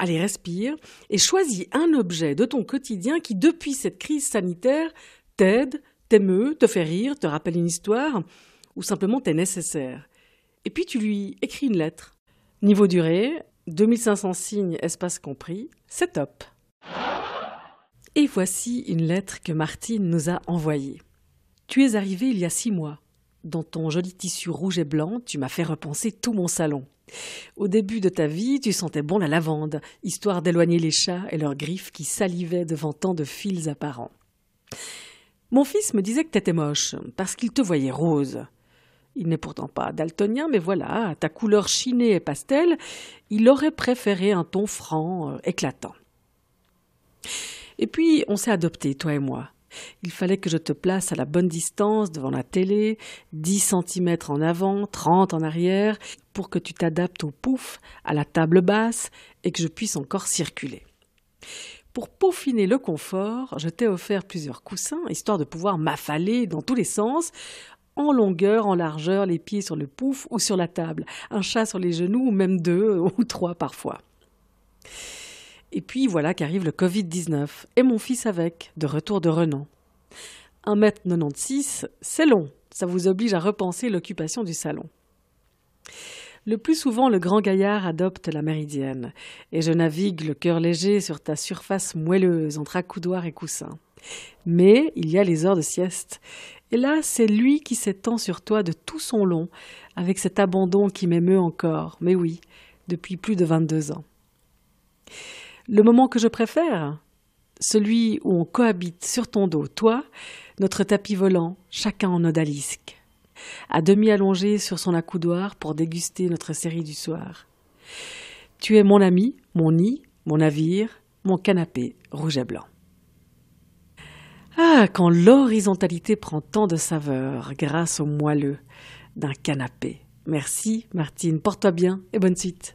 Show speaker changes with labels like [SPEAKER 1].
[SPEAKER 1] allez, respire, et choisis un objet de ton quotidien qui, depuis cette crise sanitaire, t'aide, t'émeut, te fait rire, te rappelle une histoire, ou simplement t'est nécessaire. Et puis tu lui écris une lettre. Niveau durée, 2500 signes, espace compris, c'est top. Et voici une lettre que Martine nous a envoyée. Tu es arrivé il y a six mois. Dans ton joli tissu rouge et blanc, tu m'as fait repenser tout mon salon. Au début de ta vie, tu sentais bon la lavande, histoire d'éloigner les chats et leurs griffes qui salivaient devant tant de fils apparents. Mon fils me disait que t'étais moche, parce qu'il te voyait rose. Il n'est pourtant pas daltonien, mais voilà, ta couleur chinée et pastel, il aurait préféré un ton franc, euh, éclatant. Et puis, on s'est adoptés, toi et moi. Il fallait que je te place à la bonne distance devant la télé, 10 centimètres en avant, 30 en arrière, pour que tu t'adaptes au pouf, à la table basse, et que je puisse encore circuler. Pour peaufiner le confort, je t'ai offert plusieurs coussins, histoire de pouvoir m'affaler dans tous les sens, en longueur, en largeur, les pieds sur le pouf ou sur la table, un chat sur les genoux, ou même deux ou trois parfois. Et puis voilà qu'arrive le Covid-19, et mon fils avec, de retour de Renan. 1m96, c'est long, ça vous oblige à repenser l'occupation du salon. Le plus souvent, le grand gaillard adopte la méridienne, et je navigue le cœur léger sur ta surface moelleuse entre accoudoir et coussin. Mais il y a les heures de sieste, et là, c'est lui qui s'étend sur toi de tout son long, avec cet abandon qui m'émeut encore, mais oui, depuis plus de vingt-deux ans. Le moment que je préfère Celui où on cohabite sur ton dos, toi, notre tapis volant, chacun en odalisque, à demi allongé sur son accoudoir pour déguster notre série du soir. Tu es mon ami, mon nid, mon navire, mon canapé rouge et blanc. Ah, quand l'horizontalité prend tant de saveur grâce au moelleux d'un canapé. Merci, Martine. Porte-toi bien et bonne suite.